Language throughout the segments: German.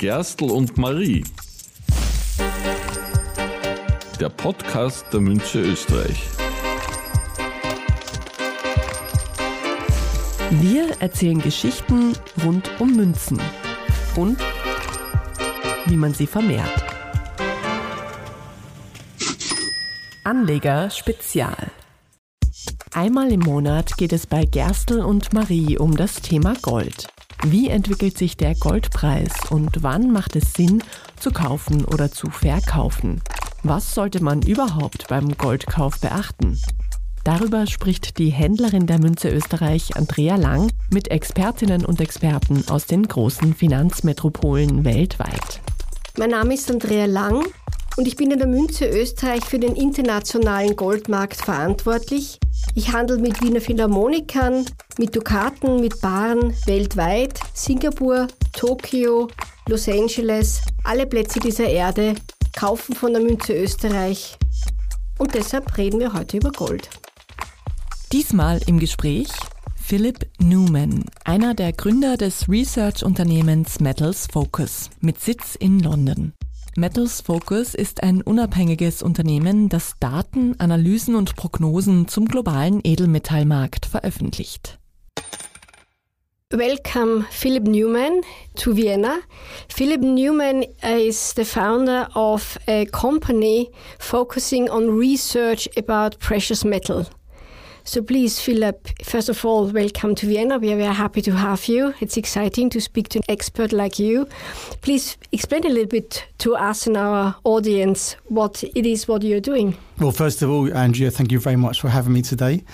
Gerstl und Marie. Der Podcast der Münze Österreich. Wir erzählen Geschichten rund um Münzen und wie man sie vermehrt. Anleger Spezial. Einmal im Monat geht es bei Gerstl und Marie um das Thema Gold. Wie entwickelt sich der Goldpreis und wann macht es Sinn, zu kaufen oder zu verkaufen? Was sollte man überhaupt beim Goldkauf beachten? Darüber spricht die Händlerin der Münze Österreich, Andrea Lang, mit Expertinnen und Experten aus den großen Finanzmetropolen weltweit. Mein Name ist Andrea Lang und ich bin in der Münze Österreich für den internationalen Goldmarkt verantwortlich. Ich handle mit Wiener Philharmonikern, mit Dukaten, mit Baren weltweit, Singapur, Tokio, Los Angeles, alle Plätze dieser Erde kaufen von der Münze Österreich. Und deshalb reden wir heute über Gold. Diesmal im Gespräch Philip Newman, einer der Gründer des Research-Unternehmens Metals Focus mit Sitz in London. Metals Focus ist ein unabhängiges Unternehmen, das Daten, Analysen und Prognosen zum globalen Edelmetallmarkt veröffentlicht. Welcome, Philip Newman, to Vienna. Philip Newman is the founder of a company focusing on research about precious metal. So please, Philip, first of all, welcome to Vienna. We are very happy to have you. It's exciting to speak to an expert like you. Please explain a little bit to us and our audience what it is what you're doing. Well, first of all, Andrea, thank you very much for having me today.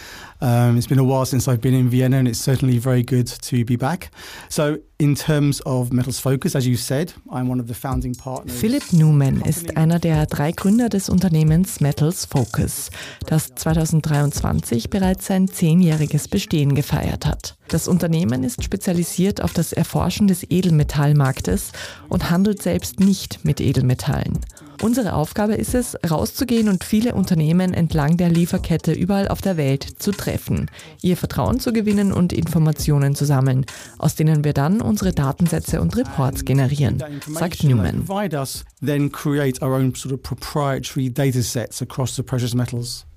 Um, it's been a while since I've been in Vienna, and it's certainly very good to be back. So, in terms of Metals Focus, as you said, I'm one of the founding partners. Philipp Newman ist einer der drei Gründer des Unternehmens Metals Focus, das 2023 bereits sein zehnjähriges Bestehen gefeiert hat. Das Unternehmen ist spezialisiert auf das Erforschen des Edelmetallmarktes und handelt selbst nicht mit Edelmetallen. Unsere Aufgabe ist es, rauszugehen und viele Unternehmen entlang der Lieferkette überall auf der Welt zu treffen, ihr Vertrauen zu gewinnen und Informationen zu sammeln, aus denen wir dann unsere Datensätze und Reports generieren, sagt Newman.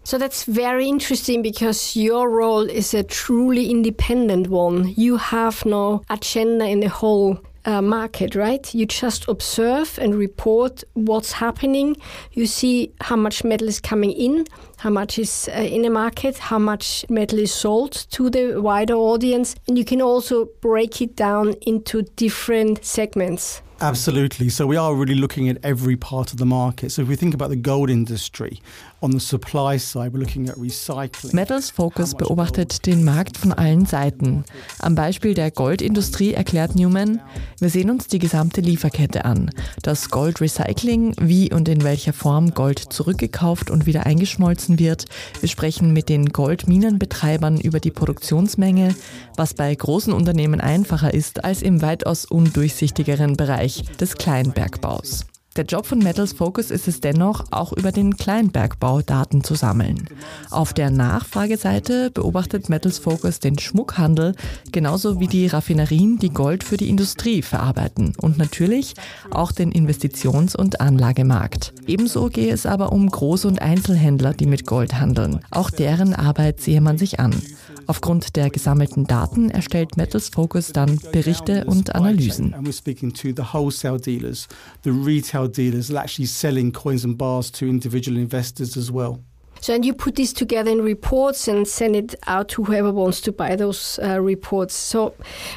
So that's very interesting because your role is a truly independent one. You have no agenda in the whole uh, market, right? You just observe and report what's happening. You see how much metal is coming in, how much is uh, in the market, how much metal is sold to the wider audience, and you can also break it down into different segments. Absolutely. So we are really looking at every part of the market. So if we think about the gold industry, Metals Focus beobachtet den Markt von allen Seiten. Am Beispiel der Goldindustrie erklärt Newman, wir sehen uns die gesamte Lieferkette an. Das Goldrecycling, wie und in welcher Form Gold zurückgekauft und wieder eingeschmolzen wird. Wir sprechen mit den Goldminenbetreibern über die Produktionsmenge, was bei großen Unternehmen einfacher ist als im weitaus undurchsichtigeren Bereich des Kleinbergbaus. Der Job von Metals Focus ist es dennoch, auch über den Kleinbergbau Daten zu sammeln. Auf der Nachfrageseite beobachtet Metals Focus den Schmuckhandel, genauso wie die Raffinerien, die Gold für die Industrie verarbeiten und natürlich auch den Investitions- und Anlagemarkt. Ebenso gehe es aber um Groß- und Einzelhändler, die mit Gold handeln. Auch deren Arbeit sehe man sich an. Aufgrund der gesammelten Daten erstellt Metals Focus dann Berichte und Analysen. Dealers actually selling coins and bars to individual investors as well. So, and you put this together in reports and send it out to whoever wants to buy those uh, reports. So,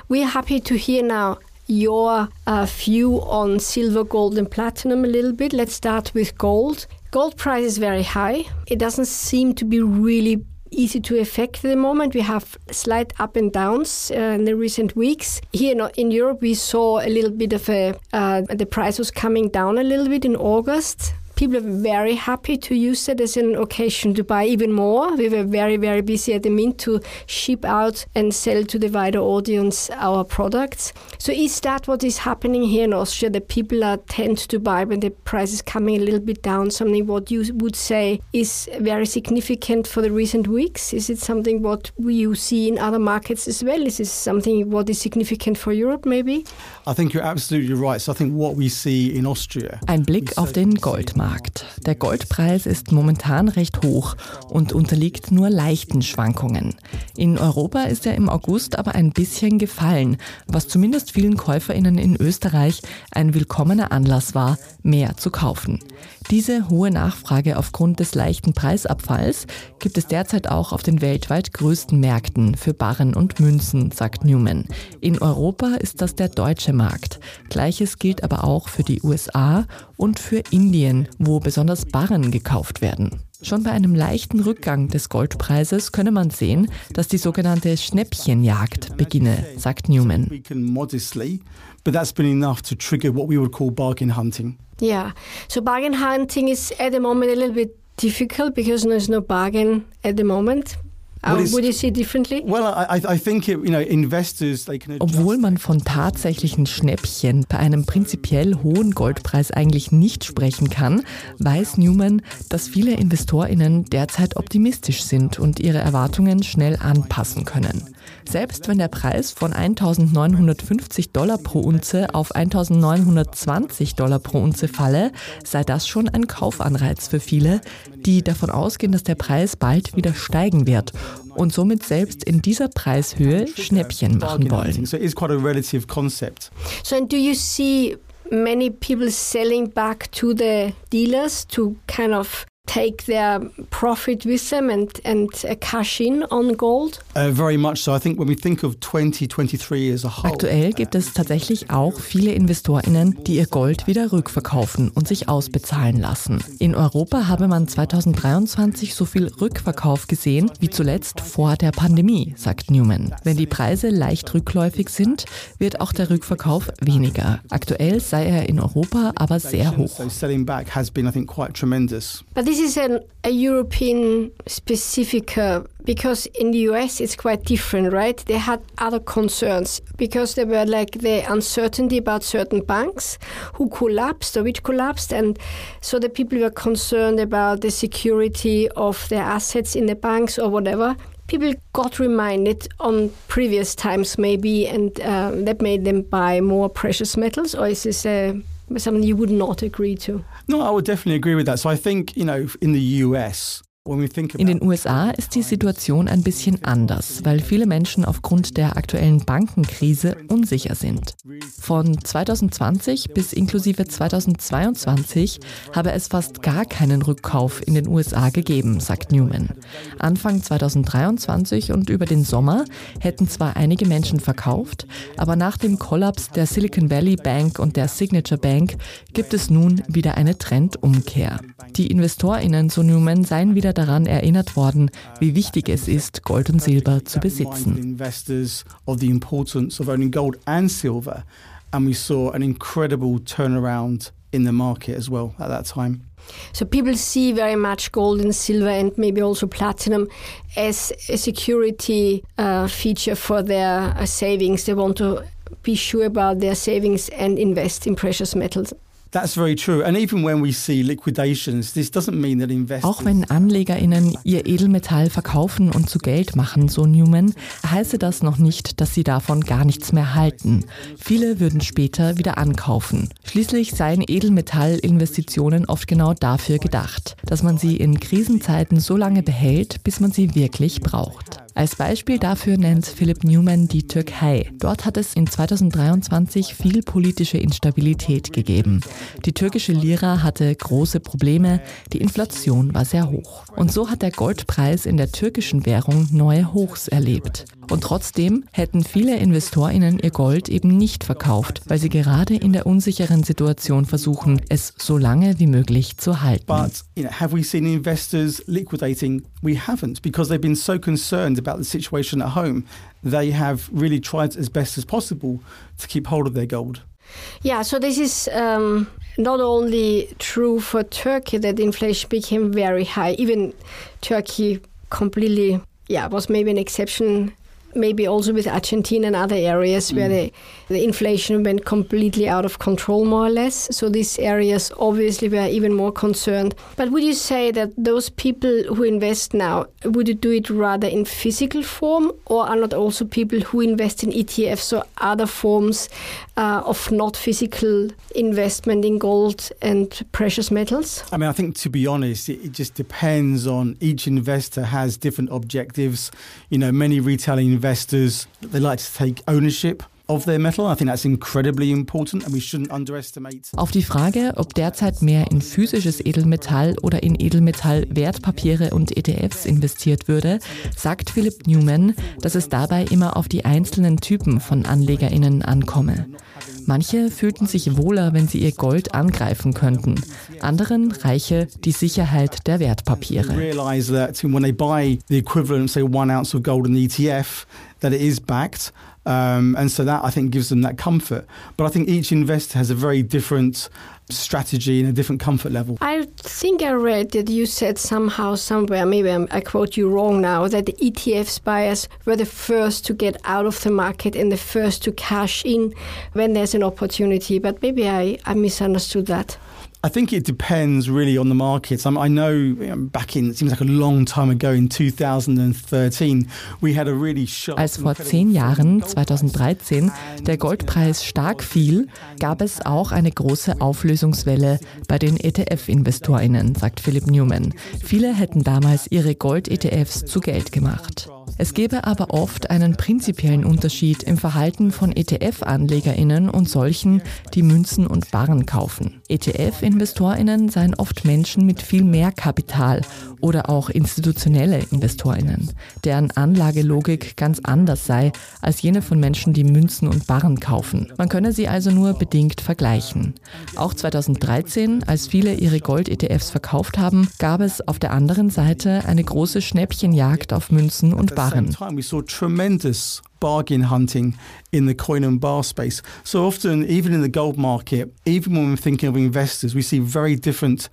we're happy to hear now your uh, view on silver, gold, and platinum a little bit. Let's start with gold. Gold price is very high. It doesn't seem to be really easy to affect at the moment. We have slight up and downs uh, in the recent weeks. Here in Europe, we saw a little bit of a, uh, the price was coming down a little bit in August people are very happy to use it as an occasion to buy even more. We were very, very busy at the Mint to ship out and sell to the wider audience our products. So is that what is happening here in Austria? That people are tend to buy when the price is coming a little bit down? Something what you would say is very significant for the recent weeks? Is it something what you see in other markets as well? Is this something what is significant for Europe maybe? I think you're absolutely right. So I think what we see in Austria. Ein Blick auf den Goldmarkt. Der Goldpreis ist momentan recht hoch und unterliegt nur leichten Schwankungen. In Europa ist er im August aber ein bisschen gefallen, was zumindest vielen Käuferinnen in Österreich ein willkommener Anlass war, mehr zu kaufen. Diese hohe Nachfrage aufgrund des leichten Preisabfalls gibt es derzeit auch auf den weltweit größten Märkten für Barren und Münzen, sagt Newman. In Europa ist das der deutsche Markt. Gleiches gilt aber auch für die USA und für Indien, wo besonders Barren gekauft werden. Schon bei einem leichten Rückgang des Goldpreises könne man sehen, dass die sogenannte Schnäppchenjagd beginne, sagt Newman. But that's been enough to trigger what we would call bargain hunting. Yeah. So bargain hunting is at the moment a little bit difficult because there's no bargain at the moment. Would you see differently? Well, I, I think it, you know, investors they can Obwohl man von tatsächlichen Schnäppchen bei einem prinzipiell hohen Goldpreis eigentlich nicht sprechen kann, weiß Newman, dass viele InvestorInnen derzeit optimistisch sind und ihre Erwartungen schnell anpassen können. Selbst wenn der Preis von 1950 Dollar pro Unze auf 1920 Dollar pro Unze falle, sei das schon ein Kaufanreiz für viele, die davon ausgehen, dass der Preis bald wieder steigen wird und somit selbst in dieser Preishöhe Schnäppchen machen wollen. So it's quite a relative concept. So and do you see many people selling back to the dealers to kind of take their profit with them and, and uh, cash in on gold? Uh, very much so. I think when we think of 2023 as a whole. Aktuell gibt es tatsächlich auch viele InvestorInnen, die ihr Gold wieder rückverkaufen und sich ausbezahlen lassen. In Europa habe man 2023 so viel Rückverkauf gesehen wie zuletzt vor der Pandemie, sagt Newman. Wenn die Preise leicht rückläufig sind, wird auch der Rückverkauf weniger. Aktuell sei er in Europa aber sehr hoch. So selling back has been, I think, quite tremendous. But this is an, a European specific uh, because in the US it's quite different, right? They had other concerns because there were like the uncertainty about certain banks who collapsed or which collapsed, and so the people were concerned about the security of their assets in the banks or whatever. People got reminded on previous times, maybe, and uh, that made them buy more precious metals, or is this uh, something you would not agree to? No, I would definitely agree with that. So I think, you know, in the US, in den USA ist die Situation ein bisschen anders, weil viele Menschen aufgrund der aktuellen Bankenkrise unsicher sind. Von 2020 bis inklusive 2022 habe es fast gar keinen Rückkauf in den USA gegeben, sagt Newman. Anfang 2023 und über den Sommer hätten zwar einige Menschen verkauft, aber nach dem Kollaps der Silicon Valley Bank und der Signature Bank gibt es nun wieder eine Trendumkehr. Die InvestorInnen, so Newman, seien wieder daran erinnert worden, wie wichtig es ist, Gold und Silber zu besitzen. And we saw an incredible turnaround in the market as well at that time. So people see very much gold and silver and maybe also platinum as a security uh, feature for their uh, savings. They want to be sure about their savings and invest in precious metals. Auch wenn AnlegerInnen ihr Edelmetall verkaufen und zu Geld machen, so Newman, heiße das noch nicht, dass sie davon gar nichts mehr halten. Viele würden später wieder ankaufen. Schließlich seien Edelmetallinvestitionen oft genau dafür gedacht, dass man sie in Krisenzeiten so lange behält, bis man sie wirklich braucht. Als Beispiel dafür nennt Philipp Newman die Türkei. Dort hat es in 2023 viel politische Instabilität gegeben. Die türkische Lira hatte große Probleme, die Inflation war sehr hoch. Und so hat der Goldpreis in der türkischen Währung neue Hochs erlebt. Und trotzdem hätten viele InvestorInnen ihr Gold eben nicht verkauft, weil sie gerade in der unsicheren Situation versuchen, es so lange wie möglich zu halten. But you know, have we seen investors liquidating? We haven't because they've been so concerned about the situation at home. They have really tried as best as possible to keep hold of their gold. Yeah, so this is um, not only true for Turkey that inflation became very high, even Turkey completely, yeah, was maybe an exception maybe also with Argentina and other areas mm. where the, the inflation went completely out of control, more or less. So these areas obviously were even more concerned. But would you say that those people who invest now, would you do it rather in physical form or are not also people who invest in ETFs or other forms uh, of not physical investment in gold and precious metals? I mean, I think to be honest, it, it just depends on each investor has different objectives. You know, many retail investors, they like to take ownership. Auf die Frage, ob derzeit mehr in physisches Edelmetall oder in Edelmetall Wertpapiere und ETFs investiert würde, sagt Philip Newman, dass es dabei immer auf die einzelnen Typen von AnlegerInnen ankomme. Manche fühlten sich wohler, wenn sie ihr Gold angreifen könnten. Anderen reiche die Sicherheit der Wertpapiere. Backed. Um, and so that I think gives them that comfort. But I think each investor has a very different strategy and a different comfort level. I think I read that you said somehow, somewhere, maybe I'm, i quote you wrong now, that the ETFs buyers were the first to get out of the market and the first to cash in when there's an opportunity. But maybe I, I misunderstood that. I think it depends really on the markets. I know back in, it seems like a long time ago, in 2013, we had a really sharp Als vor zehn Jahren, 2013, der Goldpreis stark fiel, gab es auch eine große Auflösungswelle bei den ETF-InvestorInnen, sagt Philip Newman. Viele hätten damals ihre Gold-ETFs zu Geld gemacht. Es gäbe aber oft einen prinzipiellen Unterschied im Verhalten von ETF-AnlegerInnen und solchen, die Münzen und Barren kaufen. ETF-InvestorInnen seien oft Menschen mit viel mehr Kapital oder auch institutionelle InvestorInnen, deren Anlagelogik ganz anders sei als jene von Menschen, die Münzen und Barren kaufen. Man könne sie also nur bedingt vergleichen. Auch 2013, als viele ihre Gold-ETFs verkauft haben, gab es auf der anderen Seite eine große Schnäppchenjagd auf Münzen und Barren. Bargain hunting in the coin and bar space. So often, even in the gold market, even when we're thinking of investors, we see very different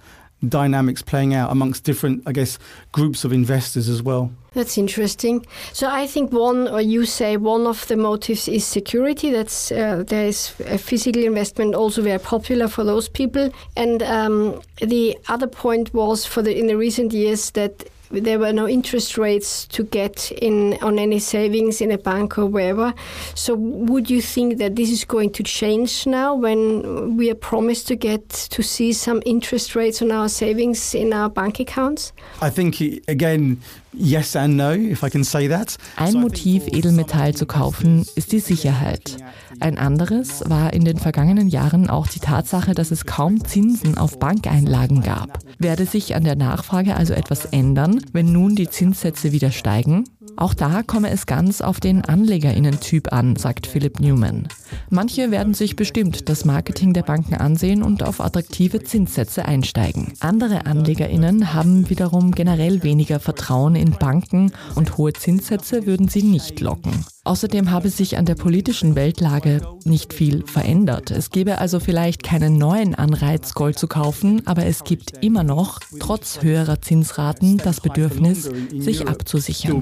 dynamics playing out amongst different, I guess, groups of investors as well. That's interesting. So I think one, or you say one of the motives is security. That's uh, there is a physical investment also very popular for those people, and um, the other point was for the in the recent years that there were no interest rates to get in on any savings in a bank or wherever. So would you think that this is going to change now when we are promised to get to see some interest rates on our savings in our bank accounts? I think again Yes and no, if I can say that. Ein Motiv, Edelmetall zu kaufen, ist die Sicherheit. Ein anderes war in den vergangenen Jahren auch die Tatsache, dass es kaum Zinsen auf Bankeinlagen gab. Werde sich an der Nachfrage also etwas ändern, wenn nun die Zinssätze wieder steigen? Auch da komme es ganz auf den Anlegerinnen-Typ an, sagt Philip Newman. Manche werden sich bestimmt das Marketing der Banken ansehen und auf attraktive Zinssätze einsteigen. Andere Anlegerinnen haben wiederum generell weniger Vertrauen in Banken und hohe Zinssätze würden sie nicht locken. Außerdem habe sich an der politischen Weltlage nicht viel verändert. Es gäbe also vielleicht keinen neuen Anreiz, Gold zu kaufen, aber es gibt immer noch, trotz höherer Zinsraten, das Bedürfnis, sich abzusichern.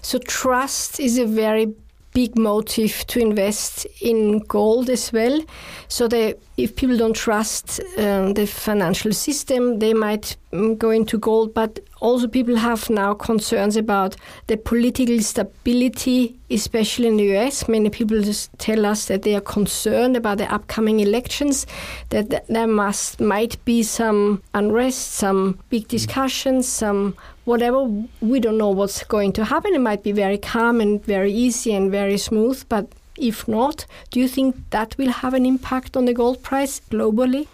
So trust is a very big motive to invest in gold as well. So that if people don't trust um, the financial system, they might go into gold. But also, people have now concerns about the political stability, especially in the US. Many people just tell us that they are concerned about the upcoming elections, that there must might be some unrest, some big discussions, some whatever. We don't know what's going to happen. It might be very calm and very easy and very smooth, but if not, do you think that will have an impact on the gold price globally?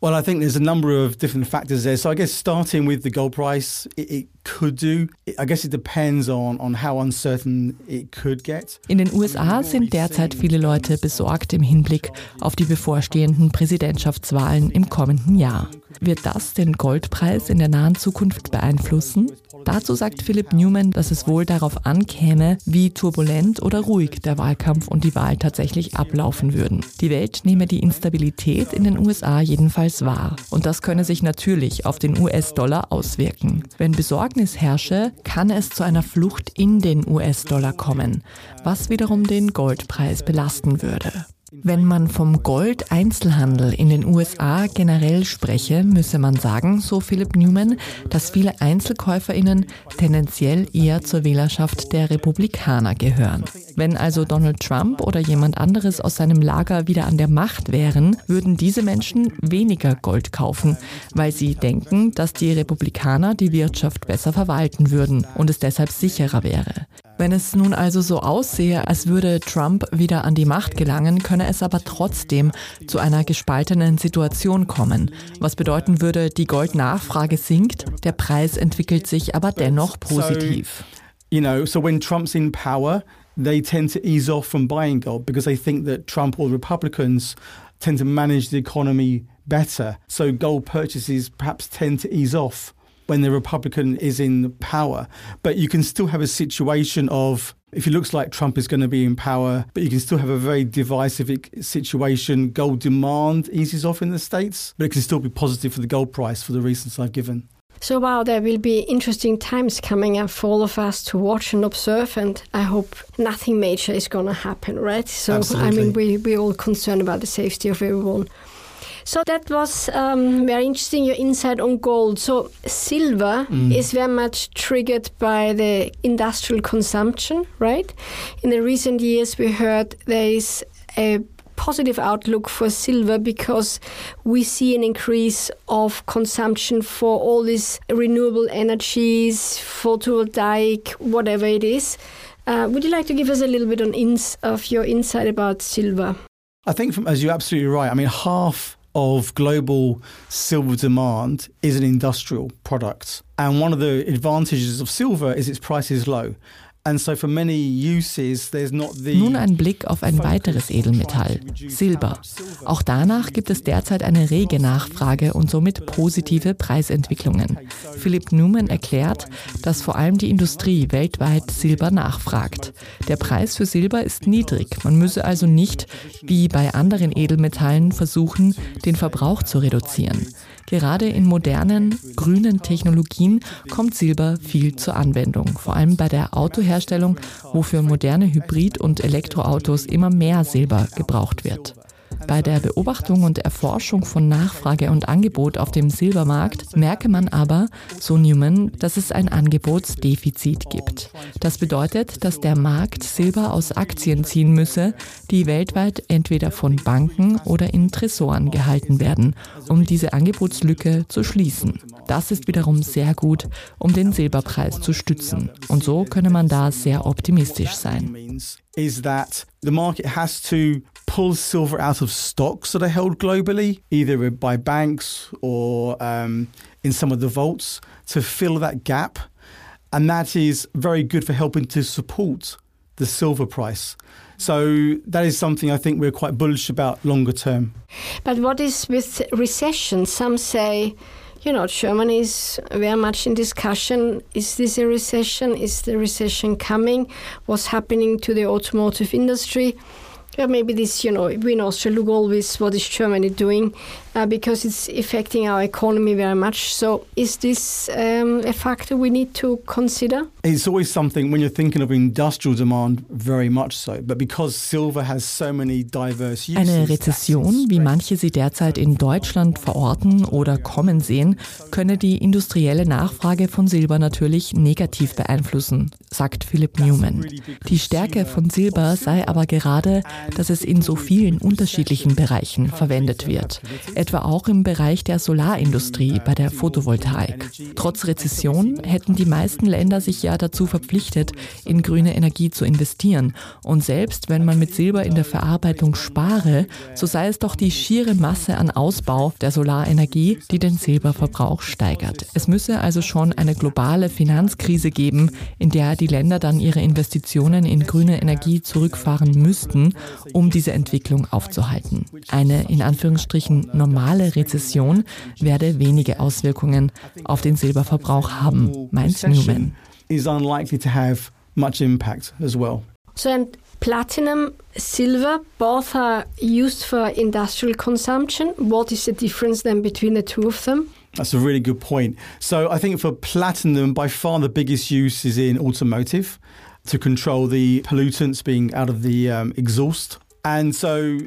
Well, I think there's a number of different factors there. So I guess starting with the gold price, it, it could do. I guess it depends on, on how uncertain it could get. In den USA sind derzeit viele Leute besorgt im Hinblick auf die bevorstehenden Präsidentschaftswahlen im kommenden Jahr. Wird das den Goldpreis in der nahen Zukunft beeinflussen? Dazu sagt Philipp Newman, dass es wohl darauf ankäme, wie turbulent oder ruhig der Wahlkampf und die Wahl tatsächlich ablaufen würden. Die Welt nehme die Instabilität in den USA jedenfalls wahr. Und das könne sich natürlich auf den US-Dollar auswirken. Wenn Besorgnis herrsche, kann es zu einer Flucht in den US-Dollar kommen, was wiederum den Goldpreis belasten würde. Wenn man vom Gold-Einzelhandel in den USA generell spreche, müsse man sagen, so Philip Newman, dass viele Einzelkäuferinnen tendenziell eher zur Wählerschaft der Republikaner gehören. Wenn also Donald Trump oder jemand anderes aus seinem Lager wieder an der Macht wären, würden diese Menschen weniger Gold kaufen, weil sie denken, dass die Republikaner die Wirtschaft besser verwalten würden und es deshalb sicherer wäre. Wenn es nun also so aussehe, als würde Trump wieder an die Macht gelangen, könne es aber trotzdem zu einer gespaltenen Situation kommen, was bedeuten würde, die Goldnachfrage sinkt, der Preis entwickelt sich aber dennoch positiv. So, you know, so when Trump's in power, they tend to ease off from buying gold because they think that Trump or Republicans tend to manage the economy better. So gold purchases perhaps tend to ease off when the Republican is in power. But you can still have a situation of if it looks like Trump is going to be in power, but you can still have a very divisive situation. Gold demand eases off in the States, but it can still be positive for the gold price for the reasons I've given. So, wow, there will be interesting times coming up for all of us to watch and observe, and I hope nothing major is going to happen, right? So, Absolutely. I mean, we, we're all concerned about the safety of everyone. So that was um, very interesting, your insight on gold. So silver mm. is very much triggered by the industrial consumption, right? In the recent years, we heard there is a positive outlook for silver because we see an increase of consumption for all these renewable energies, photovoltaic, whatever it is. Uh, would you like to give us a little bit on ins- of your insight about silver? I think, from, as you're absolutely right. I mean, half of global silver demand is an industrial product. And one of the advantages of silver is its price is low. Nun ein Blick auf ein weiteres Edelmetall, Silber. Auch danach gibt es derzeit eine rege Nachfrage und somit positive Preisentwicklungen. Philipp Newman erklärt, dass vor allem die Industrie weltweit Silber nachfragt. Der Preis für Silber ist niedrig. Man müsse also nicht, wie bei anderen Edelmetallen, versuchen, den Verbrauch zu reduzieren. Gerade in modernen, grünen Technologien kommt Silber viel zur Anwendung, vor allem bei der Autoherstellung, wo für moderne Hybrid- und Elektroautos immer mehr Silber gebraucht wird. Bei der Beobachtung und Erforschung von Nachfrage und Angebot auf dem Silbermarkt merke man aber, so Newman, dass es ein Angebotsdefizit gibt. Das bedeutet, dass der Markt Silber aus Aktien ziehen müsse, die weltweit entweder von Banken oder in Tresoren gehalten werden, um diese Angebotslücke zu schließen. Das ist wiederum sehr gut, um den Silberpreis zu stützen. Und so könne man da sehr optimistisch sein. Is that the market has to pull silver out of stocks that are held globally, either by banks or um, in some of the vaults, to fill that gap. And that is very good for helping to support the silver price. So that is something I think we're quite bullish about longer term. But what is with recession? Some say, you know, Germany is very much in discussion. Is this a recession? Is the recession coming? What's happening to the automotive industry? Yeah, maybe this, you know, we in Austria look always what is Germany doing uh, because it's affecting our economy very much. So, is this um, a factor we need to consider? It's always something when you're thinking of industrial demand, very much so. But because silver has so many diverse uses, Eine Rezession, wie manche sie derzeit in Deutschland verorten oder kommen sehen, könne die industrielle Nachfrage von Silber natürlich negativ beeinflussen, sagt Philip Newman. Die Stärke von Silber sei aber gerade, dass es in so vielen unterschiedlichen Bereichen verwendet wird, etwa auch im Bereich der Solarindustrie bei der Photovoltaik. Trotz Rezession hätten die meisten Länder sich ja dazu verpflichtet, in grüne Energie zu investieren. Und selbst wenn man mit Silber in der Verarbeitung spare, so sei es doch die schiere Masse an Ausbau der Solarenergie, die den Silberverbrauch steigert. Es müsse also schon eine globale Finanzkrise geben, in der die Länder dann ihre Investitionen in grüne Energie zurückfahren müssten um diese Entwicklung aufzuhalten. Eine in Anführungsstrichen normale Rezession werde wenige Auswirkungen auf den Silberverbrauch haben, meint Newman. Is unlikely to have much impact as well. So, and platinum, silver, both are used for industrial consumption. What is the difference then between the two of them? That's a really good point. So I think for platinum, by far the biggest use is in automotive to control the pollutants being out of the um, exhaust. And so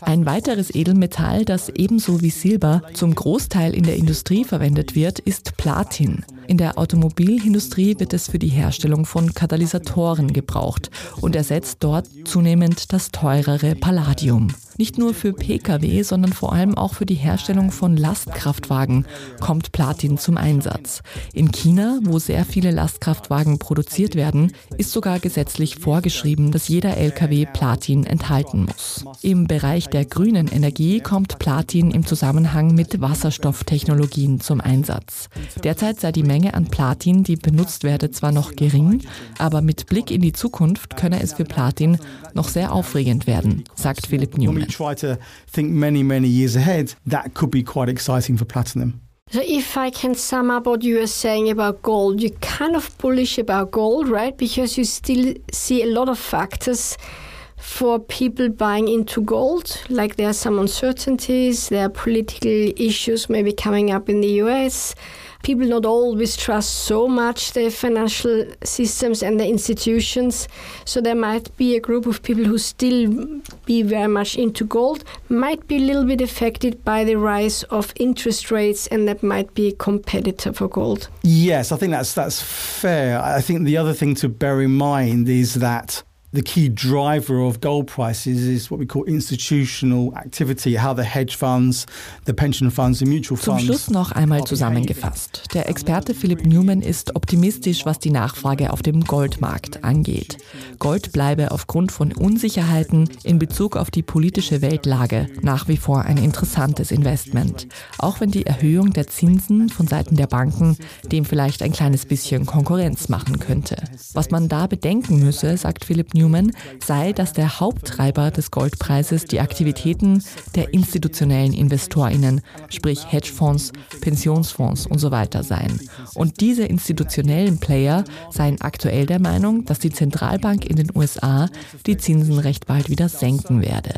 Ein weiteres Edelmetall, das ebenso wie Silber zum Großteil in der Industrie verwendet wird, ist Platin. In der Automobilindustrie wird es für die Herstellung von Katalysatoren gebraucht und ersetzt dort zunehmend das teurere Palladium. Nicht nur für Pkw, sondern vor allem auch für die Herstellung von Lastkraftwagen kommt Platin zum Einsatz. In China, wo sehr viele Lastkraftwagen produziert werden, ist sogar gesetzlich vorgeschrieben, dass jeder Lkw Platin enthalten muss. Im Bereich der grünen Energie kommt Platin im Zusammenhang mit Wasserstofftechnologien zum Einsatz. Derzeit sei die Menge an Platin, die benutzt werde, zwar noch gering, aber mit Blick in die Zukunft könne es für Platin noch sehr aufregend werden, sagt Philipp Newman. So if I can sum up what you were saying about gold, you're kind of bullish about gold, right? Because you still see a lot of factors for people buying into gold. Like there are some uncertainties, there are political issues maybe coming up in the US. People not always trust so much the financial systems and the institutions. So there might be a group of people who still be very much into gold, might be a little bit affected by the rise of interest rates, and that might be a competitor for gold. Yes, I think that's that's fair. I think the other thing to bear in mind is that the key driver of gold prices is what we call institutional activity, how the hedge funds, the pension funds, the mutual funds. Zum Schluss noch einmal zusammengefasst. Der Experte Philipp Newman ist optimistisch, was die Nachfrage auf dem Goldmarkt angeht. Gold bleibe aufgrund von Unsicherheiten in Bezug auf die politische Weltlage nach wie vor ein interessantes Investment. Auch wenn die Erhöhung der Zinsen von Seiten der Banken dem vielleicht ein kleines bisschen Konkurrenz machen könnte. Was man da bedenken müsse, sagt Philipp Newman, Newman sei, dass der Haupttreiber des Goldpreises die Aktivitäten der institutionellen InvestorInnen, sprich Hedgefonds, Pensionsfonds und so weiter seien. Und diese institutionellen Player seien aktuell der Meinung, dass die Zentralbank in den USA die Zinsen recht bald wieder senken werde.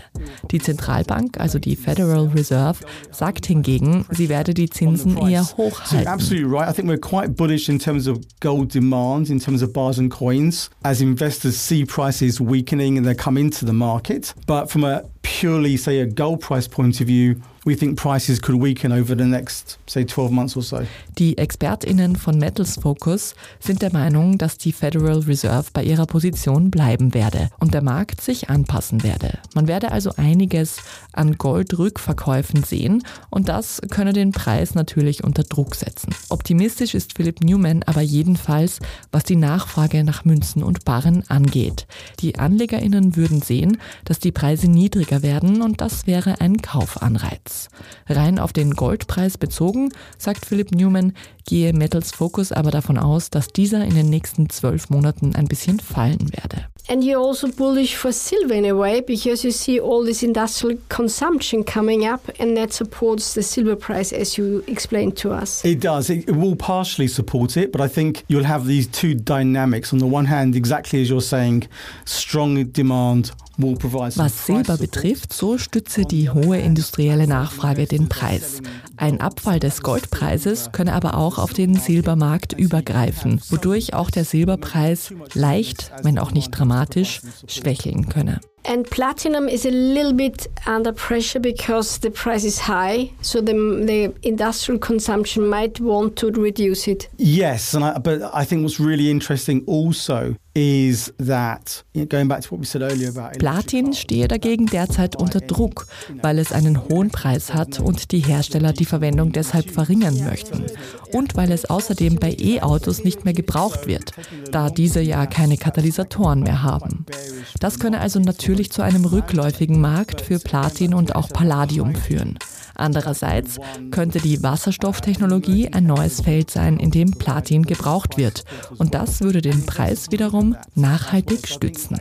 Die Zentralbank, also die Federal Reserve, sagt hingegen, sie werde die Zinsen eher hochhalten. So absolutely right. I think we're quite bullish in terms of gold demand, in terms of bars and coins, as investors see price prices weakening and they come into the market. But from a purely, say, a gold price point of view, we think prices could weaken over the next, say, 12 months or so. Die ExpertInnen von Metals Focus sind der Meinung, dass die Federal Reserve bei ihrer Position bleiben werde und der Markt sich anpassen werde. Man werde also einiges an Goldrückverkäufen sehen und das könne den Preis natürlich unter Druck setzen. Optimistisch ist Philipp Newman aber jedenfalls, was die Nachfrage nach Münzen und Barren angeht. Die AnlegerInnen würden sehen, dass die Preise niedriger werden und das wäre ein Kaufanreiz. Rein auf den Goldpreis bezogen, sagt Philipp Newman, gehe Metals Focus aber davon aus, dass dieser in den nächsten zwölf Monaten ein bisschen fallen werde. And you're also bullish for silver in a way because you see all this industrial consumption coming up and that supports the silver price as you explained to us. It does. It will partially support it, but I think you'll have these two dynamics. On the one hand, exactly as you're saying, strong demand was Silber betrifft, so stütze die hohe industrielle Nachfrage den Preis. Ein Abfall des Goldpreises könne aber auch auf den Silbermarkt übergreifen, wodurch auch der Silberpreis leicht, wenn auch nicht dramatisch, schwächeln könne. And platinum is a little bit under pressure because the price is high, so the, the industrial consumption might want to reduce it. Yes, and I, but I think what's really interesting also is that going back to what we said earlier about Platin stehe dagegen derzeit unter Druck, weil es einen hohen Preis hat und die Hersteller die Verwendung deshalb verringern möchten. Und weil es außerdem bei E-Autos nicht mehr gebraucht wird, da diese ja keine Katalysatoren mehr haben. Das könne also natürlich natürlich zu einem rückläufigen Markt für Platin und auch Palladium führen. Andererseits könnte die Wasserstofftechnologie ein neues Feld sein, in dem Platin gebraucht wird. Und das würde den Preis wiederum nachhaltig stützen.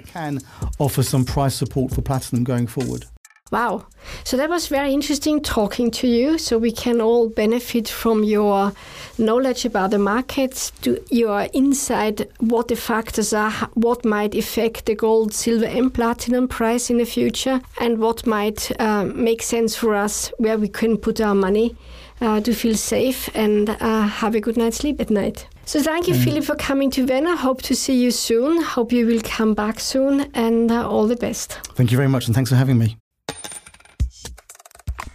Wow. So that was very interesting talking to you. So we can all benefit from your knowledge about the markets, to your insight, what the factors are, what might affect the gold, silver, and platinum price in the future, and what might uh, make sense for us where we can put our money uh, to feel safe and uh, have a good night's sleep at night. So thank you, mm. Philip, for coming to Vienna. Hope to see you soon. Hope you will come back soon, and uh, all the best. Thank you very much, and thanks for having me.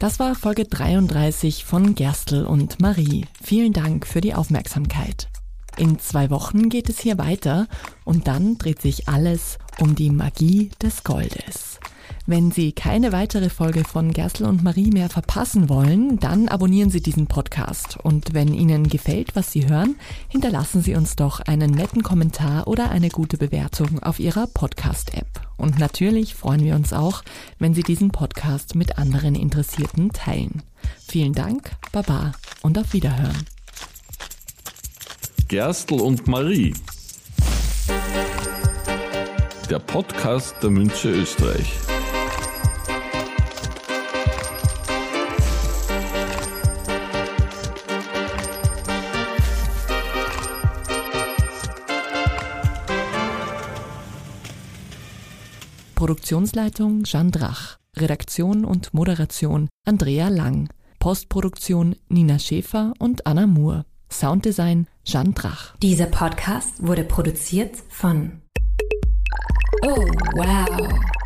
Das war Folge 33 von Gerstl und Marie. Vielen Dank für die Aufmerksamkeit. In zwei Wochen geht es hier weiter und dann dreht sich alles um die Magie des Goldes. Wenn Sie keine weitere Folge von Gerstl und Marie mehr verpassen wollen, dann abonnieren Sie diesen Podcast. Und wenn Ihnen gefällt, was Sie hören, hinterlassen Sie uns doch einen netten Kommentar oder eine gute Bewertung auf Ihrer Podcast-App. Und natürlich freuen wir uns auch, wenn Sie diesen Podcast mit anderen Interessierten teilen. Vielen Dank, Baba und auf Wiederhören. Gerstl und Marie. Der Podcast der Münze Österreich. Produktionsleitung Jeanne Drach. Redaktion und Moderation Andrea Lang. Postproduktion Nina Schäfer und Anna Moore. Sounddesign Jeanne Drach. Dieser Podcast wurde produziert von Oh, wow.